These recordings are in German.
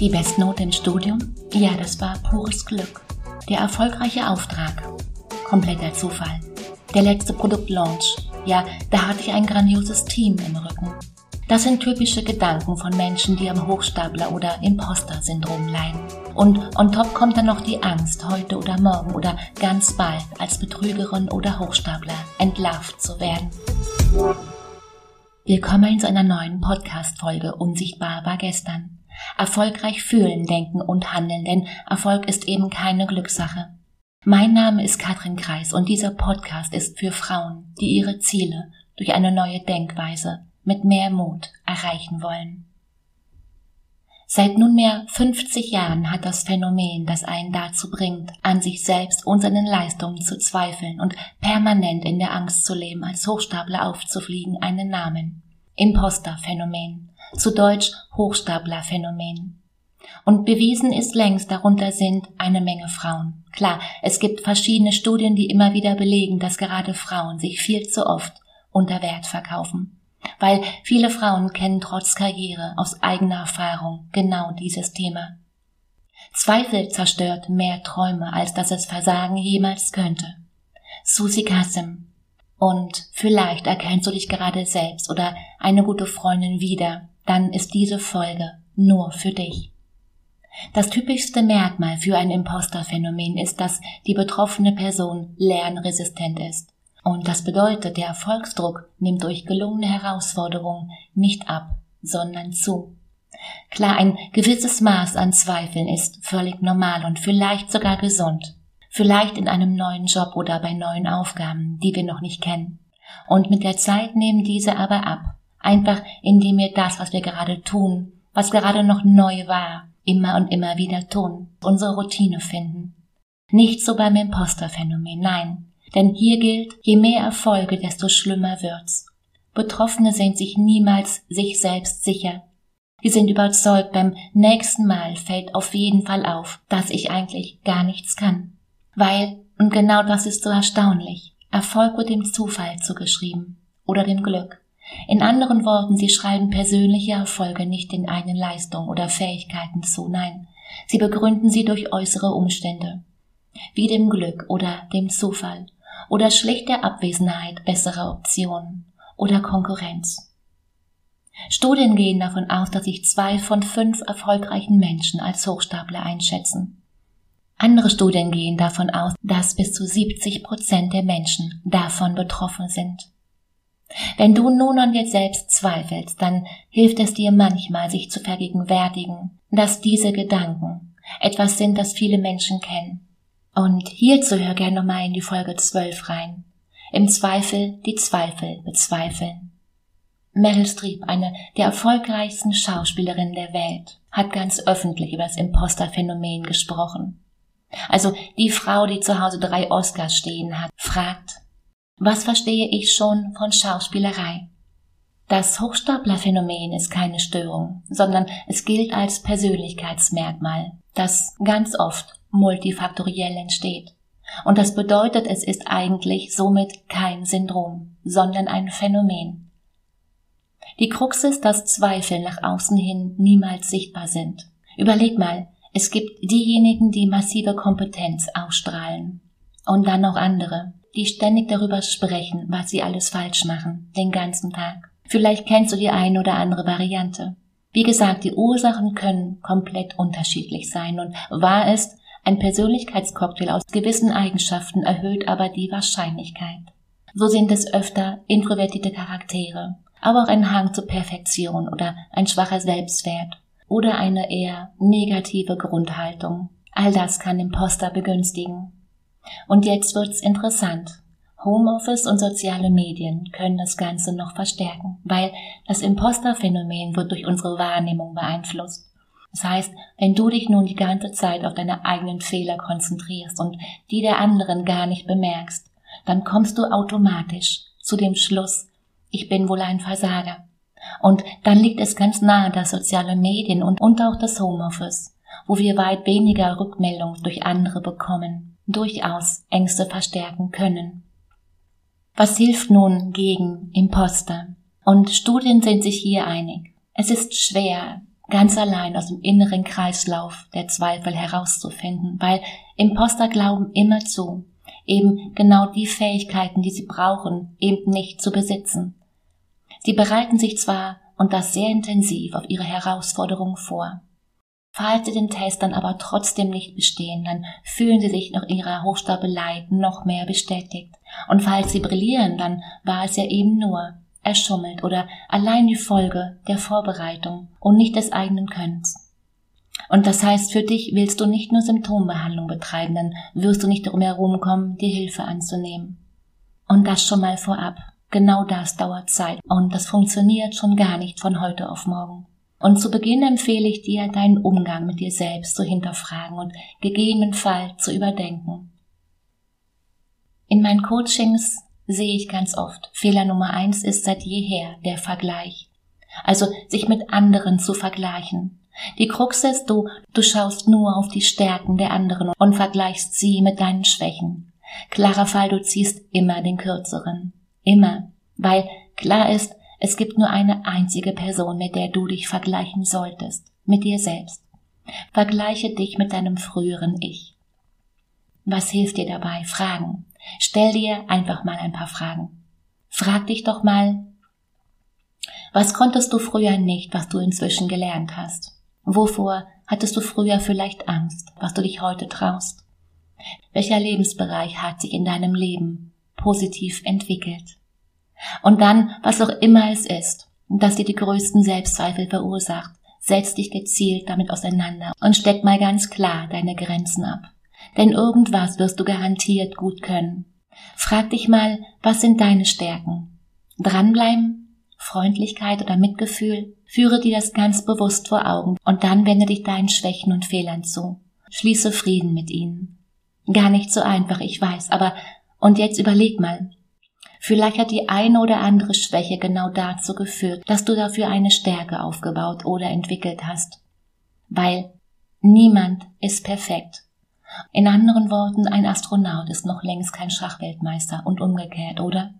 Die Bestnote im Studium? Ja, das war pures Glück. Der erfolgreiche Auftrag? Kompletter Zufall. Der letzte Produktlaunch? Ja, da hatte ich ein grandioses Team im Rücken. Das sind typische Gedanken von Menschen, die am Hochstapler- oder Imposter-Syndrom leiden. Und on top kommt dann noch die Angst, heute oder morgen oder ganz bald als Betrügerin oder Hochstapler entlarvt zu werden. Willkommen zu einer neuen Podcast-Folge Unsichtbar war gestern. Erfolgreich fühlen, denken und handeln, denn Erfolg ist eben keine Glückssache. Mein Name ist Katrin Kreis und dieser Podcast ist für Frauen, die ihre Ziele durch eine neue Denkweise mit mehr Mut erreichen wollen. Seit nunmehr 50 Jahren hat das Phänomen, das einen dazu bringt, an sich selbst und seinen Leistungen zu zweifeln und permanent in der Angst zu leben, als Hochstapler aufzufliegen, einen Namen. Imposterphänomen zu Deutsch Hochstaplerphänomen. Und bewiesen ist längst, darunter sind eine Menge Frauen. Klar, es gibt verschiedene Studien, die immer wieder belegen, dass gerade Frauen sich viel zu oft unter Wert verkaufen. Weil viele Frauen kennen trotz Karriere aus eigener Erfahrung genau dieses Thema. Zweifel zerstört mehr Träume, als dass es Versagen jemals könnte. Susi Kassim. Und vielleicht erkennst du dich gerade selbst oder eine gute Freundin wieder, dann ist diese Folge nur für dich. Das typischste Merkmal für ein Imposterphänomen ist, dass die betroffene Person lernresistent ist. Und das bedeutet, der Erfolgsdruck nimmt durch gelungene Herausforderungen nicht ab, sondern zu. Klar, ein gewisses Maß an Zweifeln ist völlig normal und vielleicht sogar gesund. Vielleicht in einem neuen Job oder bei neuen Aufgaben, die wir noch nicht kennen. Und mit der Zeit nehmen diese aber ab. Einfach indem wir das, was wir gerade tun, was gerade noch neu war, immer und immer wieder tun, unsere Routine finden. Nicht so beim Imposterphänomen, nein. Denn hier gilt, je mehr Erfolge, desto schlimmer wird's. Betroffene sind sich niemals sich selbst sicher. Sie sind überzeugt, beim nächsten Mal fällt auf jeden Fall auf, dass ich eigentlich gar nichts kann. Weil, und genau das ist so erstaunlich, Erfolg wird dem Zufall zugeschrieben oder dem Glück. In anderen Worten, sie schreiben persönliche Erfolge nicht den eigenen Leistungen oder Fähigkeiten zu, nein, sie begründen sie durch äußere Umstände, wie dem Glück oder dem Zufall oder schlicht der Abwesenheit besserer Optionen oder Konkurrenz. Studien gehen davon aus, dass sich zwei von fünf erfolgreichen Menschen als Hochstapler einschätzen. Andere Studien gehen davon aus, dass bis zu 70 Prozent der Menschen davon betroffen sind. Wenn du nun an dir selbst zweifelst, dann hilft es dir manchmal, sich zu vergegenwärtigen, dass diese Gedanken etwas sind, das viele Menschen kennen. Und hierzu hör gerne nochmal in die Folge 12 rein. Im Zweifel die Zweifel bezweifeln. Meryl Streep, eine der erfolgreichsten Schauspielerinnen der Welt, hat ganz öffentlich über das Imposterphänomen gesprochen. Also die Frau, die zu Hause drei Oscars stehen hat, fragt, was verstehe ich schon von Schauspielerei? Das Hochstaplerphänomen ist keine Störung, sondern es gilt als Persönlichkeitsmerkmal, das ganz oft multifaktoriell entsteht. Und das bedeutet, es ist eigentlich somit kein Syndrom, sondern ein Phänomen. Die Krux ist, dass Zweifel nach außen hin niemals sichtbar sind. Überleg mal, es gibt diejenigen, die massive Kompetenz ausstrahlen. Und dann noch andere, die ständig darüber sprechen, was sie alles falsch machen, den ganzen Tag. Vielleicht kennst du die eine oder andere Variante. Wie gesagt, die Ursachen können komplett unterschiedlich sein und wahr ist, ein Persönlichkeitscocktail aus gewissen Eigenschaften erhöht aber die Wahrscheinlichkeit. So sind es öfter introvertierte Charaktere, aber auch ein Hang zur Perfektion oder ein schwacher Selbstwert oder eine eher negative Grundhaltung. All das kann Imposter begünstigen. Und jetzt wird's interessant. Homeoffice und soziale Medien können das Ganze noch verstärken, weil das Imposterphänomen wird durch unsere Wahrnehmung beeinflusst. Das heißt, wenn du dich nun die ganze Zeit auf deine eigenen Fehler konzentrierst und die der anderen gar nicht bemerkst, dann kommst du automatisch zu dem Schluss, ich bin wohl ein Versager. Und dann liegt es ganz nahe, dass soziale Medien und, und auch das Homeoffice, wo wir weit weniger Rückmeldung durch andere bekommen, durchaus Ängste verstärken können. Was hilft nun gegen Imposter? Und Studien sind sich hier einig. Es ist schwer, ganz allein aus dem inneren Kreislauf der Zweifel herauszufinden, weil Imposter glauben immer zu, eben genau die Fähigkeiten, die sie brauchen, eben nicht zu besitzen. Sie bereiten sich zwar und das sehr intensiv auf ihre Herausforderung vor. Falls sie den Test dann aber trotzdem nicht bestehen, dann fühlen sie sich nach ihrer Hochstapelei noch mehr bestätigt. Und falls sie brillieren, dann war es ja eben nur erschummelt oder allein die Folge der Vorbereitung und nicht des eigenen Könnens. Und das heißt, für dich willst du nicht nur Symptombehandlung betreiben, dann wirst du nicht darum herumkommen, dir Hilfe anzunehmen. Und das schon mal vorab. Genau das dauert Zeit und das funktioniert schon gar nicht von heute auf morgen. Und zu Beginn empfehle ich dir, deinen Umgang mit dir selbst zu hinterfragen und gegebenenfalls zu überdenken. In meinen Coachings sehe ich ganz oft, Fehler Nummer eins ist seit jeher der Vergleich. Also sich mit anderen zu vergleichen. Die Krux ist, du, du schaust nur auf die Stärken der anderen und vergleichst sie mit deinen Schwächen. Klarer Fall, du ziehst immer den kürzeren. Immer. Weil klar ist, es gibt nur eine einzige Person, mit der du dich vergleichen solltest. Mit dir selbst. Vergleiche dich mit deinem früheren Ich. Was hilft dir dabei? Fragen. Stell dir einfach mal ein paar Fragen. Frag dich doch mal, was konntest du früher nicht, was du inzwischen gelernt hast? Wovor hattest du früher vielleicht Angst, was du dich heute traust? Welcher Lebensbereich hat sich in deinem Leben positiv entwickelt? Und dann, was auch immer es ist, das dir die größten Selbstzweifel verursacht, setz dich gezielt damit auseinander und steck mal ganz klar deine Grenzen ab. Denn irgendwas wirst du garantiert gut können. Frag dich mal, was sind deine Stärken? Dranbleiben? Freundlichkeit oder Mitgefühl? Führe dir das ganz bewusst vor Augen und dann wende dich deinen Schwächen und Fehlern zu. Schließe Frieden mit ihnen. Gar nicht so einfach, ich weiß, aber und jetzt überleg mal, Vielleicht hat die eine oder andere Schwäche genau dazu geführt, dass du dafür eine Stärke aufgebaut oder entwickelt hast. Weil niemand ist perfekt. In anderen Worten, ein Astronaut ist noch längst kein Schachweltmeister und umgekehrt, oder?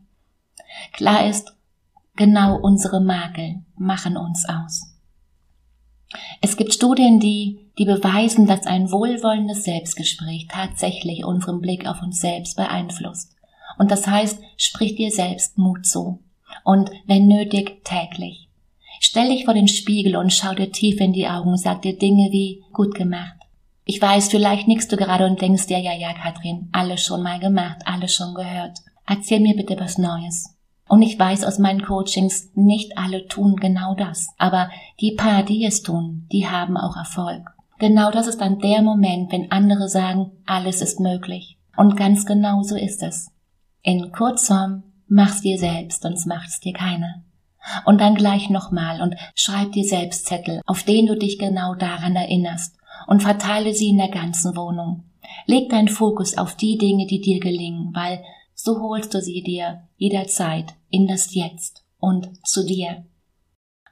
Klar ist, genau unsere Makel machen uns aus. Es gibt Studien, die, die beweisen, dass ein wohlwollendes Selbstgespräch tatsächlich unseren Blick auf uns selbst beeinflusst. Und das heißt, sprich dir selbst Mut zu. Und wenn nötig, täglich. Stell dich vor den Spiegel und schau dir tief in die Augen sag dir Dinge wie gut gemacht. Ich weiß, vielleicht nickst du gerade und denkst dir, ja, ja, Katrin, alles schon mal gemacht, alles schon gehört. Erzähl mir bitte was Neues. Und ich weiß aus meinen Coachings, nicht alle tun genau das. Aber die paar, die es tun, die haben auch Erfolg. Genau das ist dann der Moment, wenn andere sagen, alles ist möglich. Und ganz genau so ist es. In Kurzform, mach's dir selbst, sonst macht's dir keiner. Und dann gleich nochmal und schreib dir selbst Zettel, auf denen du dich genau daran erinnerst und verteile sie in der ganzen Wohnung. Leg deinen Fokus auf die Dinge, die dir gelingen, weil so holst du sie dir jederzeit in das Jetzt und zu dir.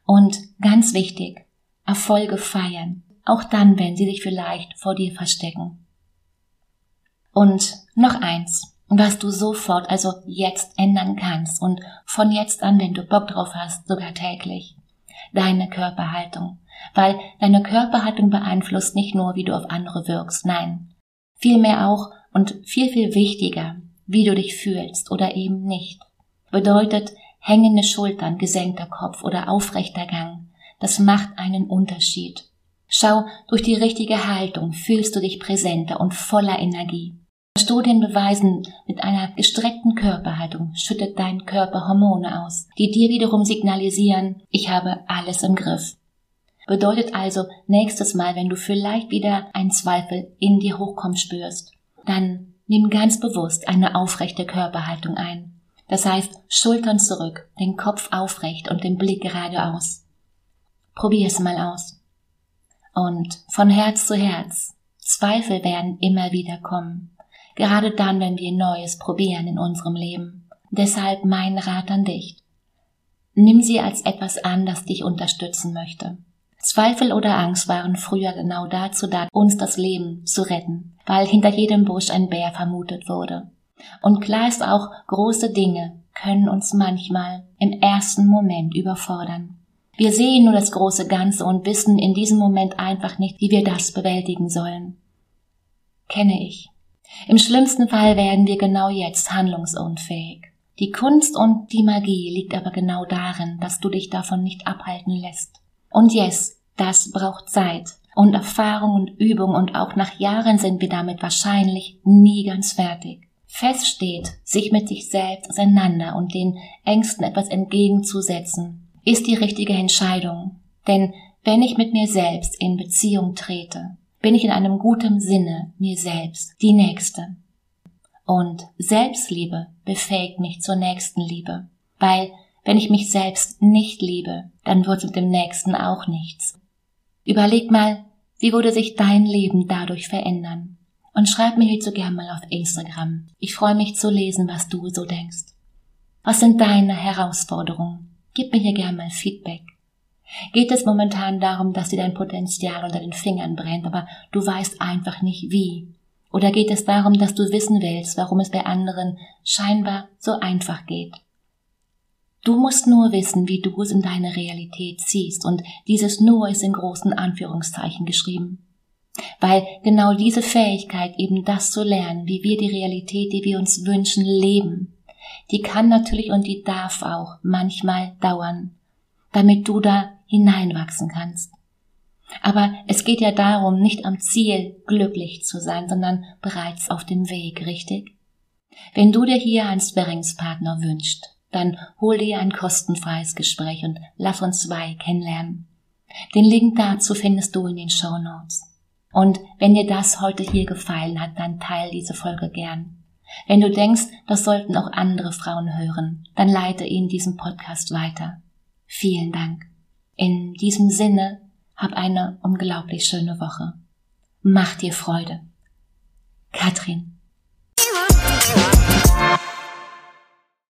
Und ganz wichtig, Erfolge feiern, auch dann, wenn sie sich vielleicht vor dir verstecken. Und noch eins was du sofort, also jetzt ändern kannst und von jetzt an, wenn du Bock drauf hast, sogar täglich. Deine Körperhaltung. Weil deine Körperhaltung beeinflusst nicht nur, wie du auf andere wirkst, nein. Vielmehr auch und viel, viel wichtiger, wie du dich fühlst oder eben nicht. Bedeutet hängende Schultern, gesenkter Kopf oder aufrechter Gang. Das macht einen Unterschied. Schau, durch die richtige Haltung fühlst du dich präsenter und voller Energie. Studien beweisen, mit einer gestreckten Körperhaltung schüttet dein Körper Hormone aus, die dir wiederum signalisieren, ich habe alles im Griff. Bedeutet also, nächstes Mal, wenn du vielleicht wieder einen Zweifel in dir hochkommen spürst, dann nimm ganz bewusst eine aufrechte Körperhaltung ein. Das heißt, Schultern zurück, den Kopf aufrecht und den Blick geradeaus. Probier es mal aus. Und von Herz zu Herz, Zweifel werden immer wieder kommen gerade dann, wenn wir Neues probieren in unserem Leben. Deshalb mein Rat an dich. Nimm sie als etwas an, das dich unterstützen möchte. Zweifel oder Angst waren früher genau dazu da, uns das Leben zu retten, weil hinter jedem Busch ein Bär vermutet wurde. Und klar ist auch, große Dinge können uns manchmal im ersten Moment überfordern. Wir sehen nur das große Ganze und wissen in diesem Moment einfach nicht, wie wir das bewältigen sollen. Kenne ich. Im schlimmsten Fall werden wir genau jetzt handlungsunfähig. Die Kunst und die Magie liegt aber genau darin, dass du dich davon nicht abhalten lässt. Und yes, das braucht Zeit und Erfahrung und Übung und auch nach Jahren sind wir damit wahrscheinlich nie ganz fertig. Fest steht, sich mit sich selbst auseinander und den Ängsten etwas entgegenzusetzen, ist die richtige Entscheidung. Denn wenn ich mit mir selbst in Beziehung trete, bin ich in einem guten Sinne mir selbst die Nächste. Und Selbstliebe befähigt mich zur Nächstenliebe, weil wenn ich mich selbst nicht liebe, dann wird mit dem Nächsten auch nichts. Überleg mal, wie würde sich dein Leben dadurch verändern? Und schreib mir hierzu gerne mal auf Instagram. Ich freue mich zu lesen, was du so denkst. Was sind deine Herausforderungen? Gib mir hier gerne mal Feedback. Geht es momentan darum, dass dir dein Potenzial unter den Fingern brennt, aber du weißt einfach nicht wie? Oder geht es darum, dass du wissen willst, warum es bei anderen scheinbar so einfach geht? Du musst nur wissen, wie du es in deine Realität ziehst, und dieses nur ist in großen Anführungszeichen geschrieben. Weil genau diese Fähigkeit, eben das zu lernen, wie wir die Realität, die wir uns wünschen, leben, die kann natürlich und die darf auch manchmal dauern, damit du da hineinwachsen kannst. Aber es geht ja darum, nicht am Ziel glücklich zu sein, sondern bereits auf dem Weg, richtig? Wenn du dir hier einen Sparringspartner wünschst, dann hol dir ein kostenfreies Gespräch und lass uns zwei kennenlernen. Den Link dazu findest du in den Show Notes. Und wenn dir das heute hier gefallen hat, dann teil diese Folge gern. Wenn du denkst, das sollten auch andere Frauen hören, dann leite ihnen diesen Podcast weiter. Vielen Dank. In diesem Sinne, hab eine unglaublich schöne Woche. Mach dir Freude. Katrin.